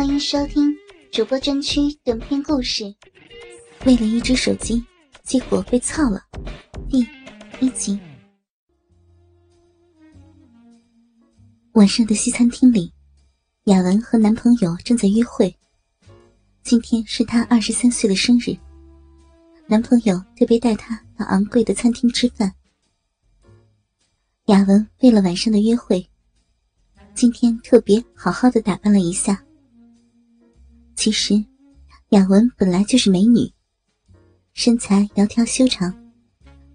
欢迎收听主播专区短篇故事。为了一只手机，结果被操了。第一集。晚上的西餐厅里，雅文和男朋友正在约会。今天是她二十三岁的生日，男朋友特别带她到昂贵的餐厅吃饭。雅文为了晚上的约会，今天特别好好的打扮了一下。其实，雅文本来就是美女，身材窈窕修长，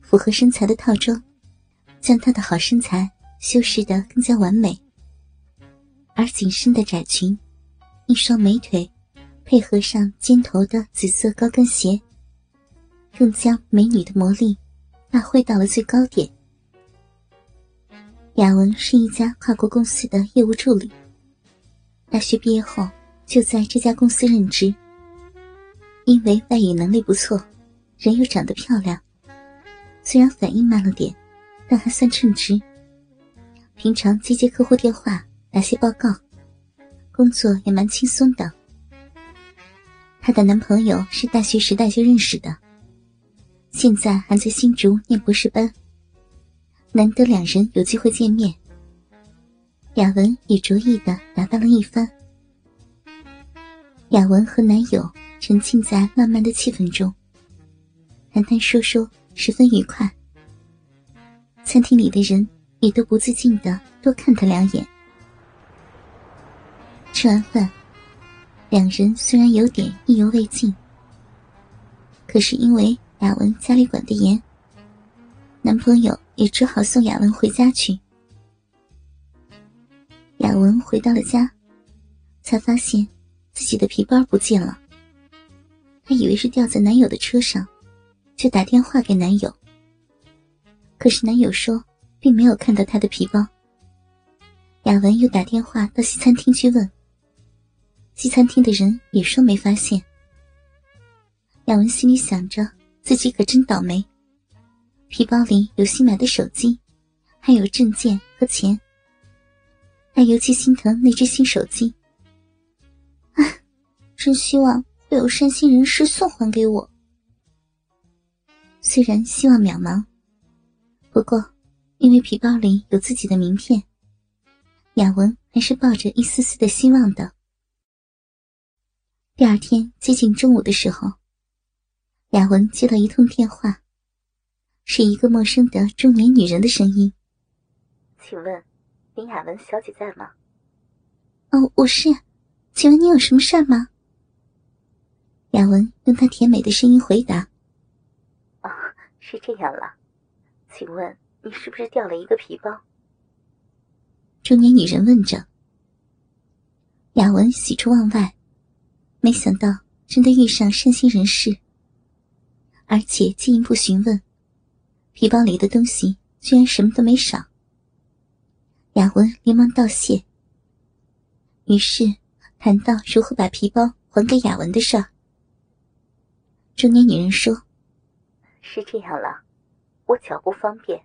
符合身材的套装，将她的好身材修饰得更加完美。而紧身的窄裙，一双美腿，配合上尖头的紫色高跟鞋，更将美女的魔力发挥到了最高点。雅文是一家跨国公司的业务助理，大学毕业后。就在这家公司任职。因为外语能力不错，人又长得漂亮，虽然反应慢了点，但还算称职。平常接接客户电话，打些报告，工作也蛮轻松的。她的男朋友是大学时代就认识的，现在还在新竹念博士班。难得两人有机会见面，雅文也着意的打扮了一番。雅文和男友沉浸在浪漫的气氛中，谈谈说说，十分愉快。餐厅里的人也都不自禁的多看他两眼。吃完饭，两人虽然有点意犹未尽，可是因为雅文家里管得严，男朋友也只好送雅文回家去。雅文回到了家，才发现。自己的皮包不见了，她以为是掉在男友的车上，就打电话给男友。可是男友说并没有看到她的皮包。雅文又打电话到西餐厅去问，西餐厅的人也说没发现。雅文心里想着自己可真倒霉，皮包里有新买的手机，还有证件和钱。她尤其心疼那只新手机。真希望会有善心人士送还给我。虽然希望渺茫，不过因为皮包里有自己的名片，雅文还是抱着一丝丝的希望的。第二天接近中午的时候，雅文接到一通电话，是一个陌生的中年女人的声音：“请问林雅文小姐在吗？”“哦，我是。请问你有什么事吗？”雅文用她甜美的声音回答：“啊，是这样了，请问你是不是掉了一个皮包？”中年女人问着。雅文喜出望外，没想到真的遇上善心人士，而且进一步询问，皮包里的东西居然什么都没少。雅文连忙道谢，于是谈到如何把皮包还给雅文的事儿。中年女人说：“是这样了，我脚不方便，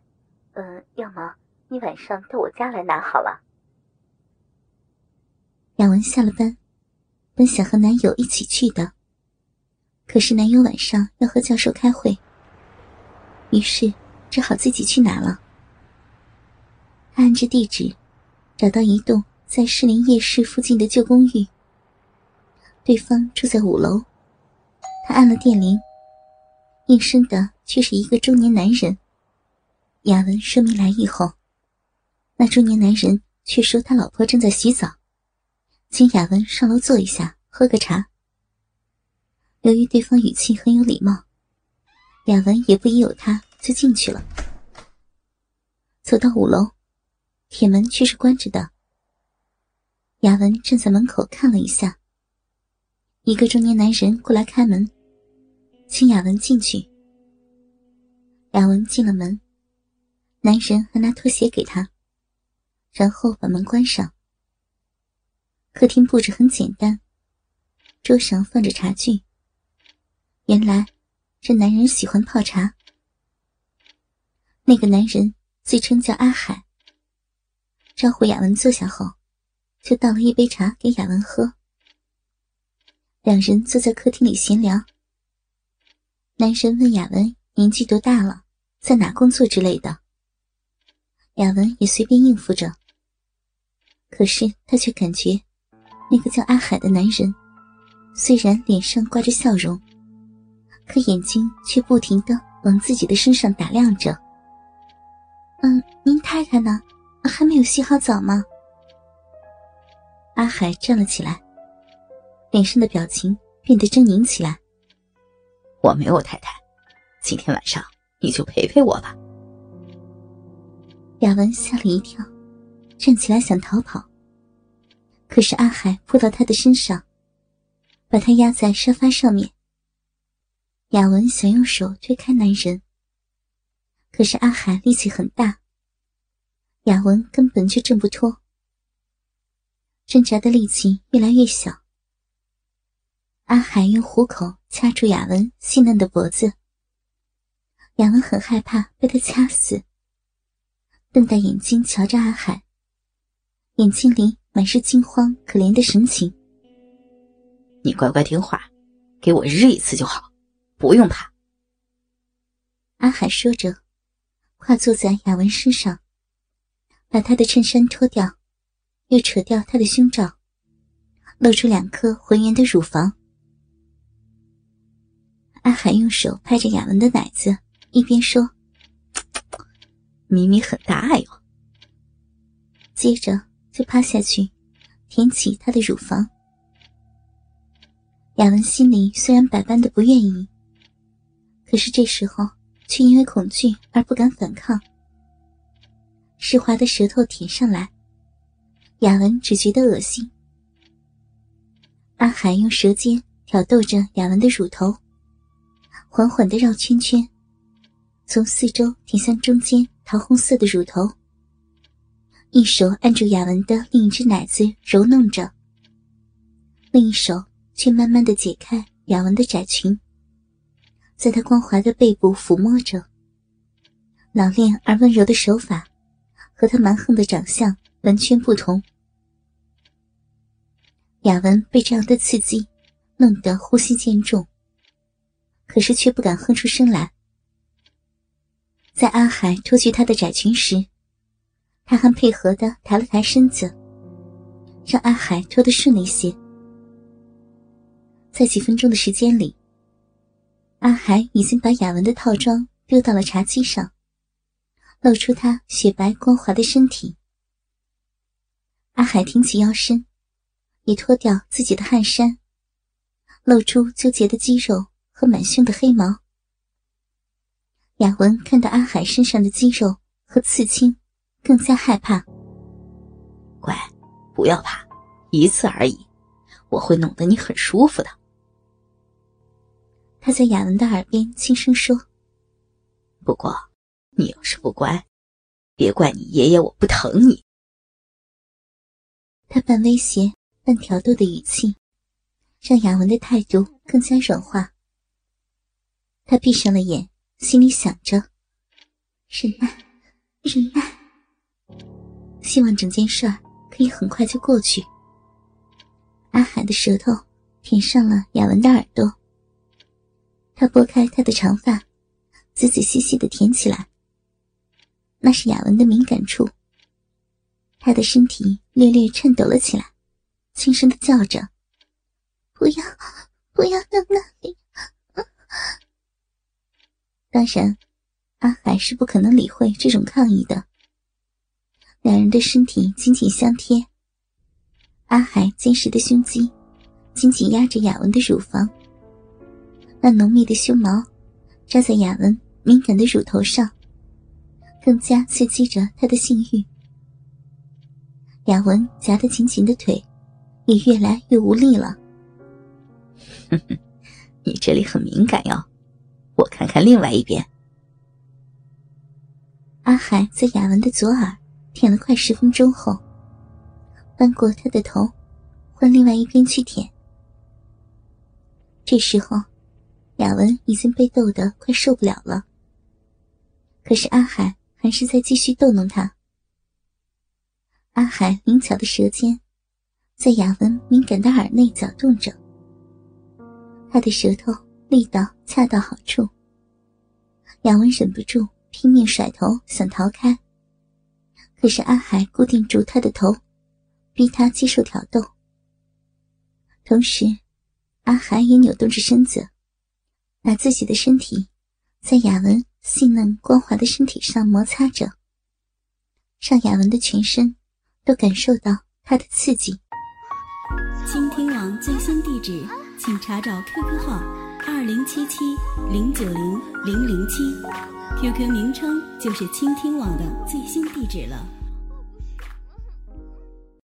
嗯，要么你晚上到我家来拿好了。”雅文下了班，本想和男友一起去的，可是男友晚上要和教授开会，于是只好自己去拿了。他按着地址，找到一栋在士林夜市附近的旧公寓，对方住在五楼。他按了电铃，应声的却是一个中年男人。雅文说明来意后，那中年男人却说他老婆正在洗澡，请雅文上楼坐一下，喝个茶。由于对方语气很有礼貌，雅文也不疑有他，就进去了。走到五楼，铁门却是关着的。雅文站在门口看了一下，一个中年男人过来开门。请雅文进去。雅文进了门，男人还拿拖鞋给她，然后把门关上。客厅布置很简单，桌上放着茶具。原来这男人喜欢泡茶。那个男人自称叫阿海。招呼雅文坐下后，就倒了一杯茶给雅文喝。两人坐在客厅里闲聊。男人问雅文年纪多大了，在哪工作之类的。雅文也随便应付着。可是他却感觉，那个叫阿海的男人，虽然脸上挂着笑容，可眼睛却不停的往自己的身上打量着。嗯，您太太呢？还没有洗好澡吗？阿海站了起来，脸上的表情变得狰狞起来。我没有太太，今天晚上你就陪陪我吧。雅文吓了一跳，站起来想逃跑，可是阿海扑到他的身上，把他压在沙发上面。雅文想用手推开男人，可是阿海力气很大，雅文根本就挣不脱。挣扎的力气越来越小。阿海用虎口掐住雅文细嫩的脖子。雅文很害怕被他掐死，瞪大眼睛瞧着阿海，眼睛里满是惊慌可怜的神情。你乖乖听话，给我日一次就好，不用怕。阿海说着，跨坐在雅文身上，把他的衬衫脱掉。又扯掉他的胸罩，露出两颗浑圆的乳房。阿海用手拍着雅文的奶子，一边说：“咪咪很大哟。”接着就趴下去，舔起她的乳房。雅文心里虽然百般的不愿意，可是这时候却因为恐惧而不敢反抗。湿滑的舌头舔上来。雅文只觉得恶心。阿海用舌尖挑逗着雅文的乳头，缓缓的绕圈圈，从四周舔向中间桃红色的乳头。一手按住雅文的另一只奶子揉弄着，另一手却慢慢的解开雅文的窄裙，在她光滑的背部抚摸着。老练而温柔的手法，和她蛮横的长相完全不同。雅文被这样的刺激弄得呼吸渐重，可是却不敢哼出声来。在阿海脱去她的窄裙时，他还配合的抬了抬身子，让阿海脱得顺利些。在几分钟的时间里，阿海已经把雅文的套装丢到了茶几上，露出她雪白光滑的身体。阿海挺起腰身。也脱掉自己的汗衫，露出纠结的肌肉和满胸的黑毛。雅文看到阿海身上的肌肉和刺青，更加害怕。乖，不要怕，一次而已，我会弄得你很舒服的。他在雅文的耳边轻声说：“不过，你要是不乖，别怪你爷爷我不疼你。”他半威胁。半挑逗的语气，让雅文的态度更加软化。他闭上了眼，心里想着：忍耐，忍耐，希望整件事儿可以很快就过去。阿海的舌头舔上了雅文的耳朵，他拨开她的长发，仔仔细细的舔起来。那是雅文的敏感处，他的身体略略颤抖了起来。轻声的叫着：“不要，不要到那里！”当然，阿海是不可能理会这种抗议的。两人的身体紧紧相贴，阿海坚实的胸肌紧紧压着雅文的乳房，那浓密的胸毛扎在雅文敏感的乳头上，更加刺激着他的性欲。雅文夹得紧紧的腿。也越来越无力了。哼哼，你这里很敏感哟，我看看另外一边。阿海在雅文的左耳舔了快十分钟后，翻过他的头，换另外一边去舔。这时候，雅文已经被逗得快受不了了。可是阿海还是在继续逗弄他。阿海灵巧的舌尖。在雅文敏感的耳内搅动着，他的舌头力道恰到好处。雅文忍不住拼命甩头想逃开，可是阿海固定住他的头，逼他接受挑逗。同时，阿海也扭动着身子，把自己的身体在雅文细嫩光滑的身体上摩擦着，让雅文的全身都感受到它的刺激。倾听网最新地址，请查找 QQ 号二零七七零九零零零七，QQ 名称就是倾听网的最新地址了。